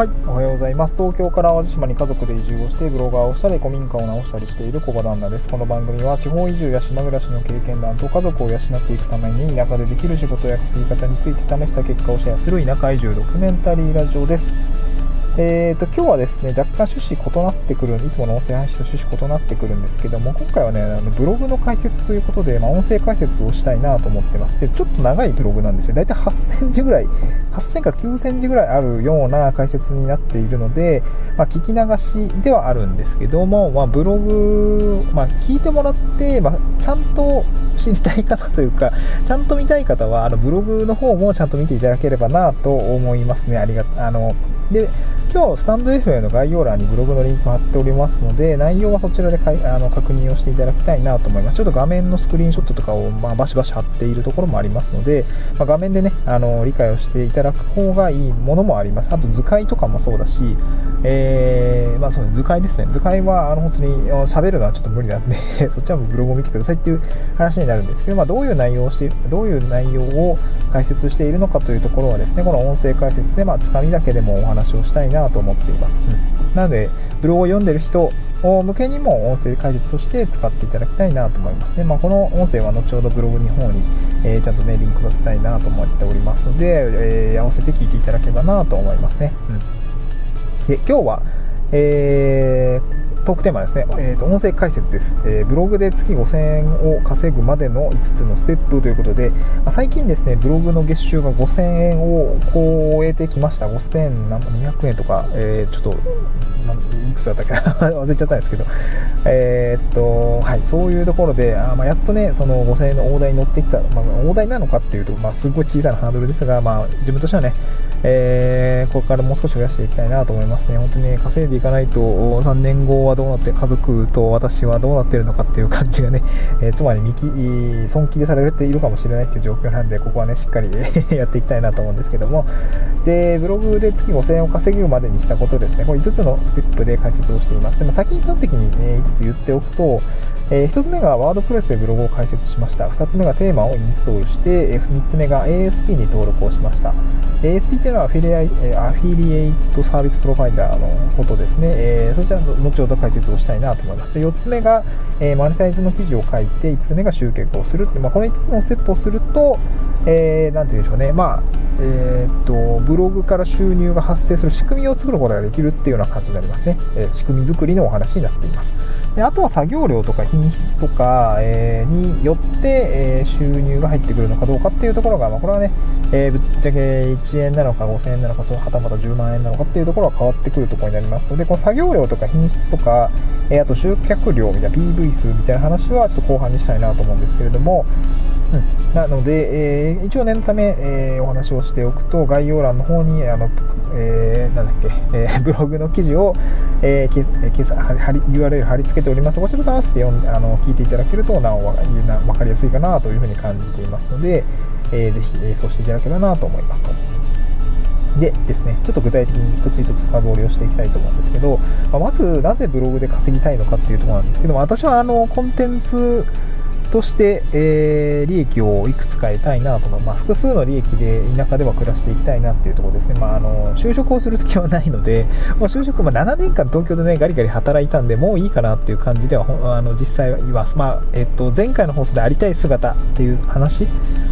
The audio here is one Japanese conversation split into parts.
はい、おはようございます。東京から淡路島に家族で移住をして、ブロガーをしたり、古民家を直したりしている小場旦那です。この番組は、地方移住や島暮らしの経験談と家族を養っていくために、田舎でできる仕事や稼ぎ方について試した結果をシェアする田舎移住ドキュメンタリーラジオです。えーと、今日はですね、若干趣旨異なってくる、いつもの音声配信と趣旨異なってくるんですけども、今回はね、あのブログの解説ということで、まあ、音声解説をしたいなと思ってまして、ちょっと長いブログなんですよ。だいたい8000字ぐらい、8000から9000字ぐらいあるような解説になっているので、まあ、聞き流しではあるんですけども、まあ、ブログ、まあ、聞いてもらって、まあ、ちゃんと知りたい方というか、ちゃんと見たい方は、あのブログの方もちゃんと見ていただければなと思いますね。ありがあので今日、スタンド FM の概要欄にブログのリンク貼っておりますので、内容はそちらでかいあの確認をしていただきたいなと思います。ちょっと画面のスクリーンショットとかを、まあ、バシバシ貼っているところもありますので、まあ、画面でね、あの理解をしていただく方がいいものもあります。あと図解とかもそうだし、えー、まあそう図解ですね。図解はあの本当に喋るのはちょっと無理なんで そっちはブログを見てくださいっていう話になるんですけど、まあ、どういう内容をしてどういう内容を解説しているのかというところはですね、この音声解説で、まあ、つかみだけでもお話をしたいなと思っています。。なので、ブログを読んでる人向けにも音声解説として使っていただきたいなと思いますね。まあ、この音声は後ほどブログの方に、えー、ちゃんとね、リンクさせたいなと思っておりますので、えー、合わせて聞いていただければなと思いますね。うん、で、今日は、えートークテーマですね、えーと、音声解説です、えー、ブログで月5000円を稼ぐまでの5つのステップということで、まあ、最近ですね、ブログの月収が5000円を超えてきました。5200円とか、えー、ちょっと、いくつだったっけ 忘れちゃったんですけど、えー、っと、はい、そういうところで、あまあ、やっとね、その5000円の大台に乗ってきた、まあ、大台なのかっていうと、まあ、すごい小さなハードルですが、まあ、自分としてはね、えー、ここからもう少し増やしていきたいなと思いますね。本当にね、稼いでいかないと、3年後はどうなって、家族と私はどうなってるのかっていう感じがね、えー、つまり見き、損切りされているかもしれないっていう状況なんで、ここはね、しっかり やっていきたいなと思うんですけども、で、ブログで月5000円を稼ぐまでにしたことですね、これ5つのステップで解説をしています。でも先に端的に、ね、5つ言っておくと、えー、1つ目がワードプレスでブログを開設しました。2つ目がテーマをインストールして、え3つ目が ASP に登録をしました。ASP というのはアフィリアアフィリエイトサービスプロバイダーのことですね。えー、そちらの後ほど解説をしたいなと思います。で4つ目が、えー、マネタイズの記事を書いて、5つ目が集客をする。まあ、この5つのステップをすると、えー、て言うんでしょうね。まあえー、っとブログから収入が発生する仕組みを作ることができるっていうような感じになりますね、えー、仕組み作りのお話になっています。であとは作業量とか品質とか、え、によって、え収入が入ってくるのかどうかっていうところが、まあ、これはね、えぶっちゃけ1円なのか5000円なのかそのはたまた10万円なのかっていうところは変わってくるところになりますのでこの作業量とか品質とか、えあと集客量みたいな PV 数みたいな話はちょっと後半にしたいなと思うんですけれども、うん、なので、えー、一応念のため、えー、お話をしておくと概要欄の方にあの、えー、なんだっけ、えー、ブログの記事を、えー、けけさはり URL 貼り付けておりますこちらと合わせて読んあの聞いていただけるとなお分かりやすいかなというふうに感じていますので、えー、ぜひ、えー、そうしていただければなと思いますと。でですね、ちょっと具体的に一つ一つ深掘りをしていきたいと思うんですけど、まあ、まずなぜブログで稼ぎたいのかっていうところなんですけども、私はあのコンテンツとして、えー、利益をいくつか得たいなと思う、まあ、複数の利益で田舎では暮らしていきたいなっていうところですね、まあ、あの就職をする気はないので、もう就職、まあ、7年間東京でねガリガリ働いたんでもういいかなっていう感じではあの実際はいます、まあえっと、前回の放送でありたい姿っていう話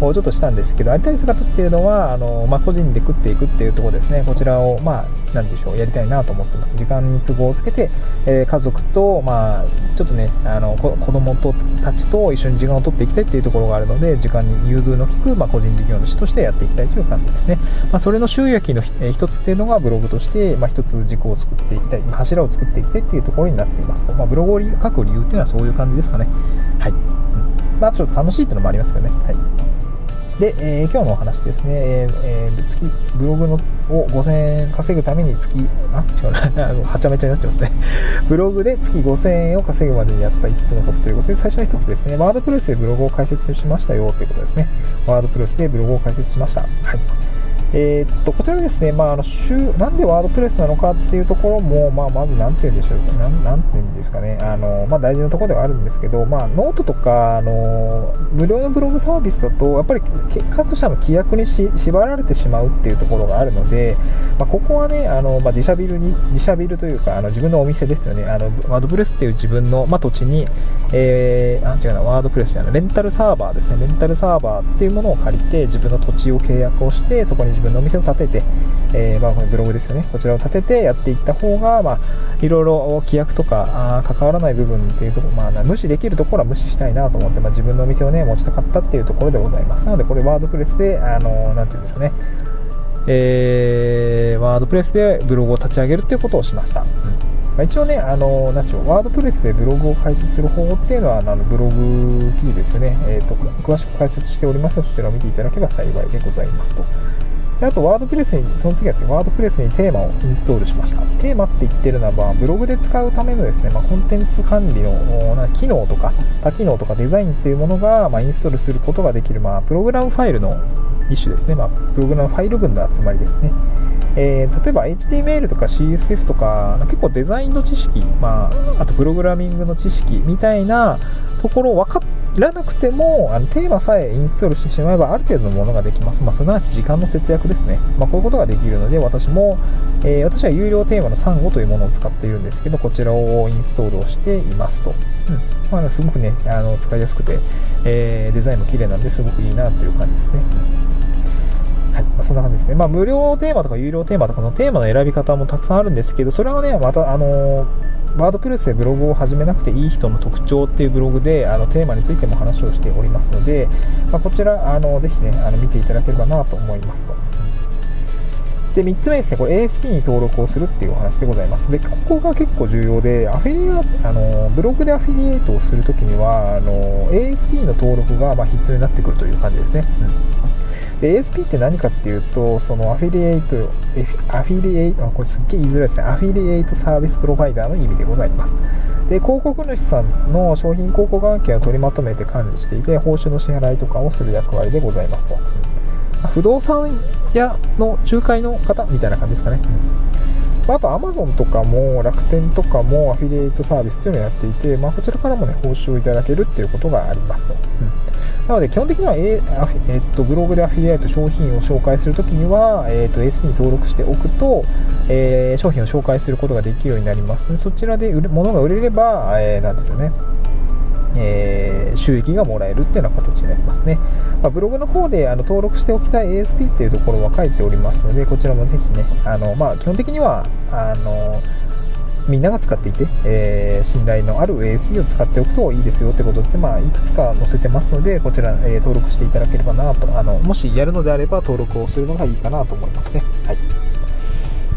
をちょっとしたんですけどありたい姿っていうのはあの、まあ、個人で食っていくっていうところですね。こちらを、まあなんでしょうやりたいなと思ってます。時間に都合をつけて、えー、家族と、まあ、ちょっとねあの子供とたちと一緒に時間を取っていきたいっていうところがあるので時間に融通の利く、まあ、個人事業主としてやっていきたいという感じですね、まあ、それの収益の一つっていうのがブログとして、まあ、一つ軸を作っていきたい、柱を作っていきたいっていうところになっていますと、まあ、ブログを書く理由っていうのはそういう感じですかね。はい、うん、まあちょっと楽しいっていうのもありますけどね。はい。で、えー、今日のお話ですね、えー、月、ブログのを5000円稼ぐために月、あ、違うな、はちゃめちゃになってますね。ブログで月5000円を稼ぐまでにやった5つのことということで、最初の1つですね、 WordPress でブログを開設しましたよということですね。 WordPress でブログを開設しました。はい。えー、っとこちらですね、まあ、あの週なんで WordPress なのかっていうところも、まあ、まず何て言うんでしょう。ななんて言うんですかね。あの、まあ、大事なところではあるんですけど、まあ、ノートとかあの無料のブログサービスだとやっぱり各社の規約に縛られてしまうっていうところがあるので、まあ、ここはねあの、まあ、自社ビルに自社ビルというかあの自分のお店ですよね。あのワードプレスっていう自分の、まあ、土地に、えー、あ違うなワードプレスじゃないレンタルサーバーですね。レンタルサーバーっていうものを借りて自分の土地を契約をしてそこに自自分のお店を建てて、えー、まあ、このブログですよね。こちらを建ててやっていった方が、まあ、いろいろ規約とかあ関わらない部分っていうところ、まあ、無視できるところは無視したいなと思って、まあ、自分のお店をね持ちたかったっていうところでございます。なのでこれワードプレスであのー、て言うんでしょうね。えー、ワードプレスでブログを立ち上げるっていうことをしました、うん。まあ、一応ね、あの、なんでしょう、ワードプレスでブログを開設する方法っていうのは、あのブログ記事ですよね、えーと、詳しく解説しております。ので、そちらを見ていただければ幸いでございますと。であと、ワードプレスに、その次は、ワードプレスにテーマをインストールしました。テーマって言ってるのは、ブログで使うためのですね、まあ、コンテンツ管理の機能とか、多機能とかデザインっていうものが、ま、インストールすることができる、まあ、プログラムファイルの一種ですね、まあ、プログラムファイル群の集まりですね。えー、例えば HTML とか CSS とか結構デザインの知識、まあ、あとプログラミングの知識みたいなところを分かっいらなくてもあのテーマさえインストールしてしまえばある程度のものができます、まあ、すなわち時間の節約ですね、まあ、こういうことができるので私も、えー、私は有料テーマのサンゴというものを使っているんですけどこちらをインストールをしていますと、うん。まあ、すごくねあの使いやすくて、えー、デザインも綺麗なんです。ごくいいなという感じですね、はい、まあ、そんな感じですね。まあ、無料テーマとか有料テーマとかのテーマの選び方もたくさんあるんですけど、それはね、また、あのワードプレスでブログを始めなくていい人の特徴っていうブログであのテーマについても話をしておりますので、まあ、こちらあのぜひねあの見ていただければなと思いますと。で、3つ目ですね、これ ASP に登録をするっていうお話でございます。で、ここが結構重要で、アフィリア、あの、ブログでアフィリエイトをするときには、あの、ASP の登録がま必要になってくるという感じですね。うんで ASP って何かっていうとそのアフィリエイトアフィリエイトこれすっげえ言いづらいですね。アフィリエイトサービスプロバイダーの意味でございます。で広告主さんの商品広告案件を取りまとめて管理していて報酬の支払いとかをする役割でございますと。不動産屋の仲介の方みたいな感じですかね、あと Amazon とかも楽天とかもアフィリエイトサービスっていうのをやっていて、まあ、こちらからもね報酬をいただけるっていうことがありますと、うん。なので基本的には、ええっとブログでアフィリエイト商品を紹介するときには、え、っと ASP に登録しておくと、えー、商品を紹介することができるようになります。そちらで売る物が売れれば、えー、なんでしょうね。えー、収益がもらえるっていうような形になりますね。まあ、ブログの方であの登録しておきたい ASP っていうところは書いておりますので、こちらもぜひね、あのまあ、基本的にはあのみんなが使っていて、えー、信頼のある ASP を使っておくといいですよってことで、まあ、いくつか載せてますので、こちら、えー、登録していただければなと、あの、もしやるのであれば登録をするのがいいかなと思いますね。はい。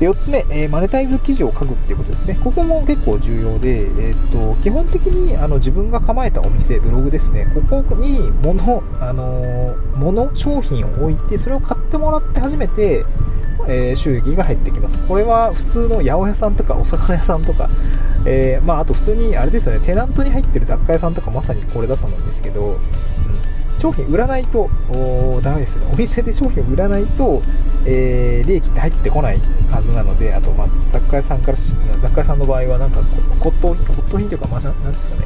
で、4つ目、えー、マネタイズ記事を書くっていうことですね。ここも結構重要で、えっと、基本的にあの自分が構えたお店、ブログですね、ここに物、あの物、商品を置いて、それを買ってもらって初めて、えー、収益が入ってきます。これは普通の八百屋さんとかお魚屋さんとか、えー、まあ、あと普通にあれですよね、テナントに入ってる雑貨屋さんとかまさにこれだと思うんですけど、商品売らないとダメですよね。お店で商品を売らないと、えー、利益って入ってこないはずなので、あと、まあ、雑貨屋さんから雑貨屋さんの場合はなんか骨董品、骨董品というか、まあ、なんですかね、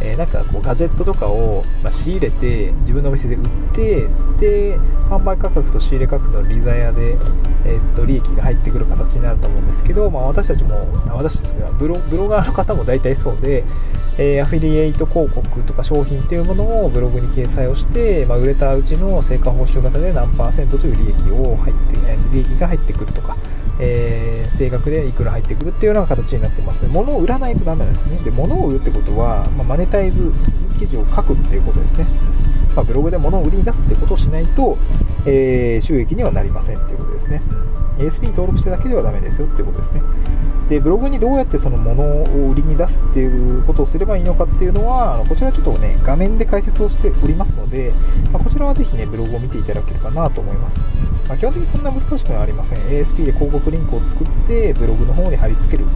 えー、なんかこうガジェットとかを、ま仕入れて自分のお店で売ってで販売価格と仕入れ価格の利ザヤで、えー、っと利益が入ってくる形になると思うんですけど、まあ、私たちも私たちがブロブロガーの方も大体そうで、えー、アフィリエイト広告とか商品っていうものをブログに掲載をして、まあ、売れたうちの成果報酬型で何パーセントという利益を入って利益が入ってくるとかえー、定額でいくら入ってくるっていうような形になってます、物を売らないとダメなんですね。で物を売るってことは、まあ、マネタイズ記事を書くっていうことですね、まあ、ブログで物を売りに出すってことをしないと、えー、収益にはなりませんっていうことですね。ASP 登録してだけではダメですよってことですね。でブログにどうやってその物を売りに出すっていうことをすればいいのかっていうのはあのこちらちょっとね画面で解説をしておりますので、まあ、こちらはぜひねブログを見ていただければなと思います、まあ、基本的にそんな難しくはありません。ASP で広告リンクを作ってブログの方に貼り付ける。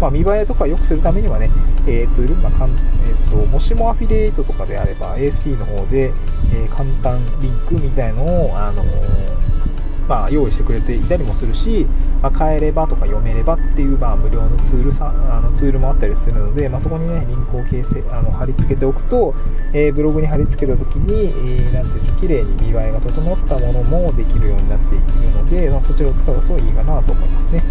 まあ、見栄えとか良くするためにはね、えー、ツール、まあかんえーと、もしもアフィリエイトとかであれば ASP の方で、えー、簡単リンクみたいのを、あのーまあ、用意してくれていたりもするし、まあ、変えればとか読めればっていう、まあ、無料のツールさあのツールもあったりするので、まあ、そこにねリンクを形成あの貼り付けておくと、えー、ブログに貼り付けた時に、えー、なんていうか綺麗に見栄えが整ったものもできるようになっているので、まあ、そちらを使うといいかなと思いますね。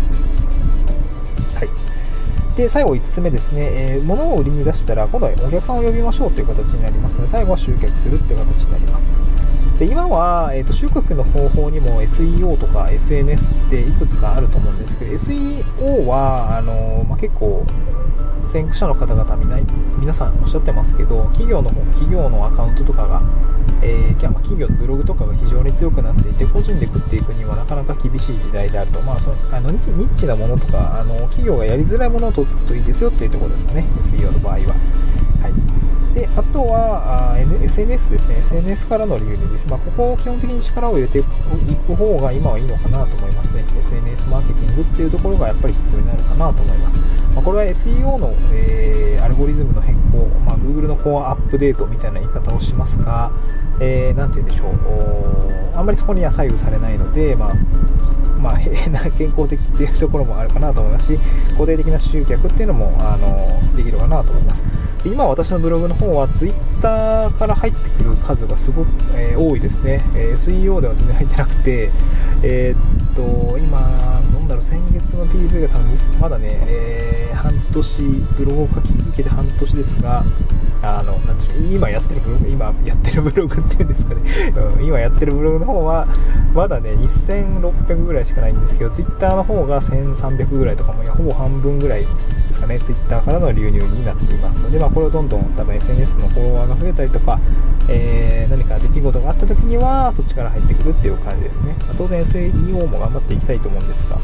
で、最後5つ目ですね、えー、物を売りに出したら、今度はお客さんを呼びましょうという形になりますので、最後は集客するっていう形になります。で今は、えーと、集客の方法にも SEO とか SNS っていくつかあると思うんですけど SEO はあのー、まあ、結構先駆者の方々みな皆さんおっしゃってますけど企業の企業のアカウントとかが、えー、企業のブログとかが非常に強くなっていて個人で食っていくにはなかなか厳しい時代であると、まあ、そのあのニッチなものとかあの企業がやりづらいものをとっつくといいですよっていうところですかね SEO の場合は。はいであとはあ SNS ですね、SNS からの理由です。まあ、ここを基本的に力を入れていく方が今はいいのかなと思いますね。SNS マーケティングっていうところがやっぱり必要になるかなと思います。まあ、これは SEO の、えー、アルゴリズムの変更、まあ、Google のコアアップデートみたいな言い方をしますが、えー、て言うんでしょう、あんまりそこには左右されないので、まあまあ、変な健康的っていうところもあるかなと思いますし固定的な集客っていうのもあのできるかなと思います。で今私のブログの方は Twitter から入ってくる数がすごく、えー、多いですね、えー、SEO では全然入ってなくてえー、っと今なんだろう先月の PV が多分まだね、えー、半年ブログを書き続けて半年ですがあのなんでしょう今やってるブログ今やってるブログっていうんですかね、今やってるブログの方はまだね1600ぐらいしかないんですけど Twitter の方が1300ぐらいとかもほぼ半分ぐらいですかね Twitter からの流入になっていますので、まあ、これをどんどん多分 SNS のフォロワーが増えたりとか、えー、何か出来事があった時にはそっちから入ってくるっていう感じですね、まあ、当然 SEO も頑張っていきたいと思うんですが。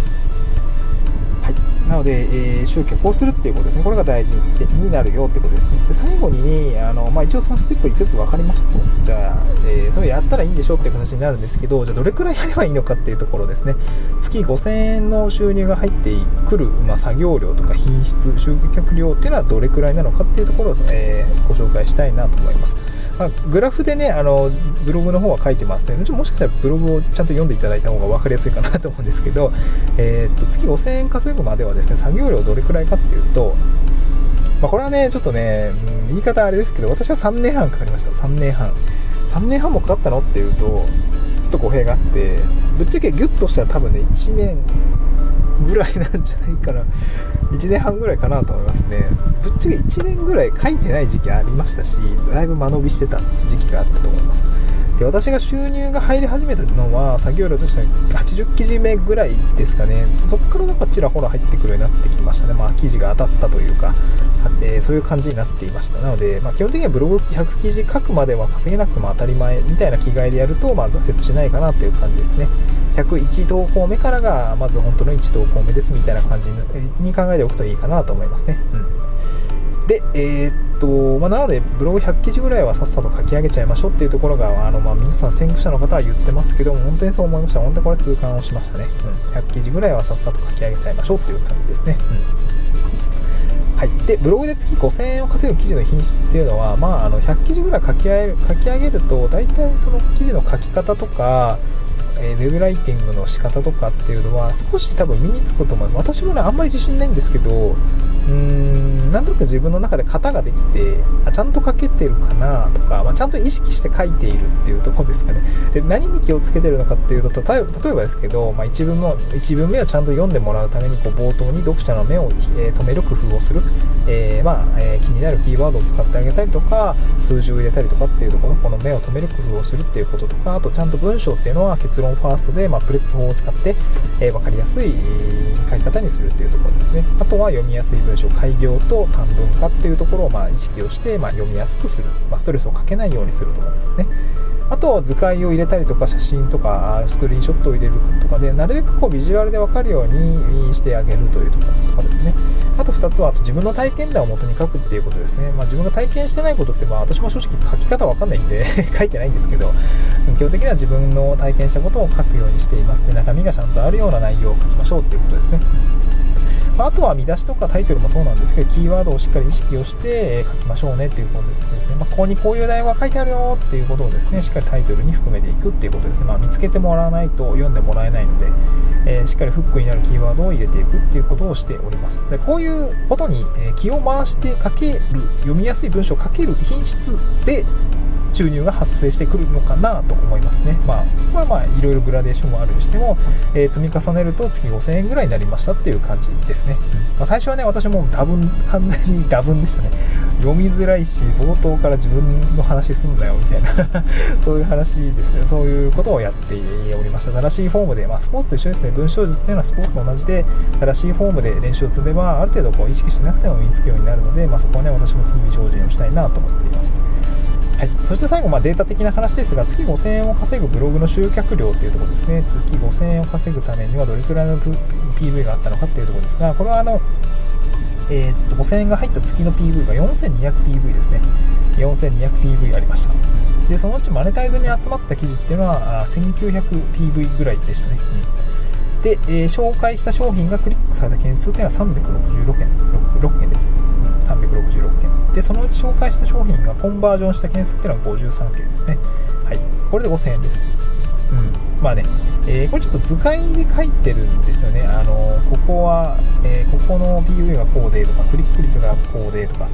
なので、えー、集客をするっていうことですね。これが大事になるよってことですね。で最後に、あのまあ、一応そのステップ5つ分かりましたと。じゃあ、えー、それやったらいいんでしょうっていう形になるんですけど、じゃあどれくらいやればいいのかっていうところですね。月5000円の収入が入ってくる、まあ、作業量とか品質、集客量っていうのはどれくらいなのかっていうところを、えー、ご紹介したいなと思います。まあ、グラフでね、あの、ブログの方は書いてますね。もしかしたらブログをちゃんと読んでいただいた方が分かりやすいかなと思うんですけど、えー、っと、月5000円稼ぐまではですね、作業量どれくらいかっていうと、まあ、これはね、ちょっとね、うん、言い方あれですけど、私は3年半かかりました。3年半。3年半もかかったのっていうと、ちょっと語弊があって、ぶっちゃけギュッとしたら多分ね、1年ぐらいなんじゃないかな。1年半ぐらいかなと思いますね。ぶっちゃけ1年ぐらい書いてない時期ありましたし、だいぶ間延びしてた時期があったと思います。で私が収入が入り始めたのは作業量としては80記事目ぐらいですかねそこからなんかちらほら入ってくるようになってきましたねまあ記事が当たったというか、えー、そういう感じになっていましたなので、まあ、基本的にはブログ100記事書くまでは稼げなくても当たり前みたいな気概でやると、まあ、挫折しないかなっていう感じですね101投稿目からがまず本当の1投稿目ですみたいな感じに考えておくといいかなと思いますね、うん、でえーとまあ、なのでブログ100記事ぐらいはさっさと書き上げちゃいましょうっていうところがあの、まあ、皆さん先駆者の方は言ってますけども本当にそう思いました。本当にこれ痛感をしましたね、うん、100記事ぐらいはさっさと書き上げちゃいましょうっていう感じですね、うん、はい、でブログで月5000円を稼ぐ記事の品質っていうのは、まあ、あの100記事ぐらい書き上げる書き上げると大体その記事の書き方とかえー、ウェブライティングの仕方とかっていうのは少し多分身につくと思います。私もねあんまり自信ないんですけどうーんなんとなく自分の中で型ができてあちゃんと書けてるかなとか、まあ、ちゃんと意識して書いているっていうところですかね。で何に気をつけてるのかっていうと例えばですけど、まあ、1, 文も1文目をちゃんと読んでもらうためにこう冒頭に読者の目を、えー、止める工夫をする、えー、まあえー、気になるキーワードを使ってあげたりとか数字を入れたりとかっていうところこの目を止める工夫をするっていうこととかあとちゃんと文章っていうのは結論ファーストで、まあ、プレップ法を使って、えー、分かりやすい書き方にするっていうところですね。あとは読みやすい文章開業と短文化っていうところをまあ意識をして、まあ、読みやすくする、まあ、ストレスをかけないようにするとかですかね。あとは図解を入れたりとか写真とかスクリーンショットを入れるとかでなるべくこうビジュアルで分かるようにしてあげるというところとかですね。あと2つはあと自分の体験談を元に書くっていうことですね、まあ、自分が体験してないことってまあ私も正直書き方わかんないんで 書いてないんですけど基本的には自分の体験したことを書くようにしています。で中身がちゃんとあるような内容を書きましょうっていうことですね。まあ、あとは見出しとかタイトルもそうなんですけどキーワードをしっかり意識をして書きましょうねっていうことですね、まあ、ここにこういう内容が書いてあるよっていうことをですねしっかりタイトルに含めていくっていうことですね、まあ、見つけてもらわないと読んでもらえないので、えー、しっかりフックになるキーワードを入れていくっていうことをしております。でこういうことに気を回して書ける読みやすい文章を書ける品質で収入が発生してくるのかなと思いますね。まあ、これはまあ、いろいろグラデーションもあるにしても、えー、積み重ねると月5000円ぐらいになりましたっていう感じですね。まあ、最初はね、私も多分、完全に 多分でしたね。読みづらいし、冒頭から自分の話すんだよ、みたいな そういう話ですね。そういうことをやっておりました。正しいフォームで、まあ、スポーツと一緒ですね。文章術っていうのはスポーツと同じで、正しいフォームで練習を積めば、ある程度こう意識しなくても身につくようになるので、まあ、そこはね、私も日々精進をしたいなと思っています。はい、そして最後、まあ、データ的な話ですが、月5000円を稼ぐブログの集客量というところですね、月5000円を稼ぐためにはどれくらいの PV があったのかというところですが、これはあの、えー、っと5000円が入った月の PV が 4200PV ですね、4200PV ありました。で、そのうちマネタイズに集まった記事っていうのは 1900PV ぐらいでしたね。うん、で、えー、紹介した商品がクリックされた件数っていうのは366件 6, 6件です、うん。366件。でそのうち紹介した商品がコンバージョンした件数っていうのは53件ですね。はい。これで5000円です。うん。まあねえー、これちょっと図解で書いてるんですよね。あのここは、えー、ここの PV がこうでとか、クリック率がこうでとか、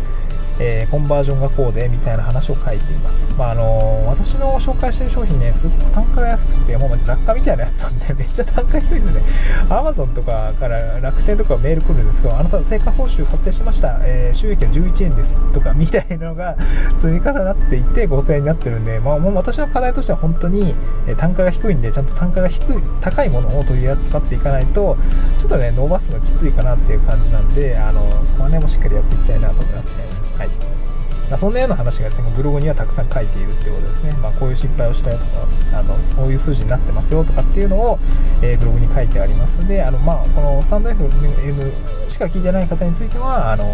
えー、コンバージョンがこうでみたいな話を書いています。まああの私の紹介してる商品ね、すごく単価が安くて、もう雑貨みたいなやつなんで、めっちゃ単価低いですね。Amazon とかから楽天とかメール来るんですけど、あなた成果報酬発生しました、えー、収益は11円ですとかみたいなのが 積み重なっていって5000円になってるんで、まあもう私の課題としては本当に単価が低いんで、ちゃんと単価が低い、高いものを取り扱っていかないと、ちょっとね、伸ばすのきついかなっていう感じなんで、あのそこはね、もうしっかりやっていきたいなと思いますね。はい。まあ、そんなような話がですね、ブログにはたくさん書いているってことですね。まあ、こういう失敗をしたよとか、あの、こういう数字になってますよとかっていうのを、えー、ブログに書いてありますので、あの、まあ、このスタンド FM しか聞いてない方については、あの、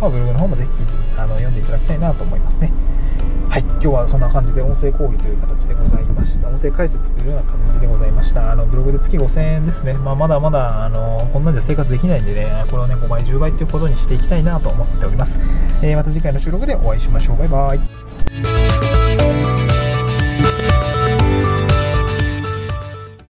まあ、ブログの方もぜひ、あの、読んでいただきたいなと思いますね。はい、今日はそんな感じで音声講義という形でございました。音声解説というような感じでございました。あのブログで月5000円ですね。まあ、まだまだあのこんなんじゃ生活できないんでね、これをね5倍、10倍ということにしていきたいなと思っております。えー、また次回の収録でお会いしましょう。バイバイ。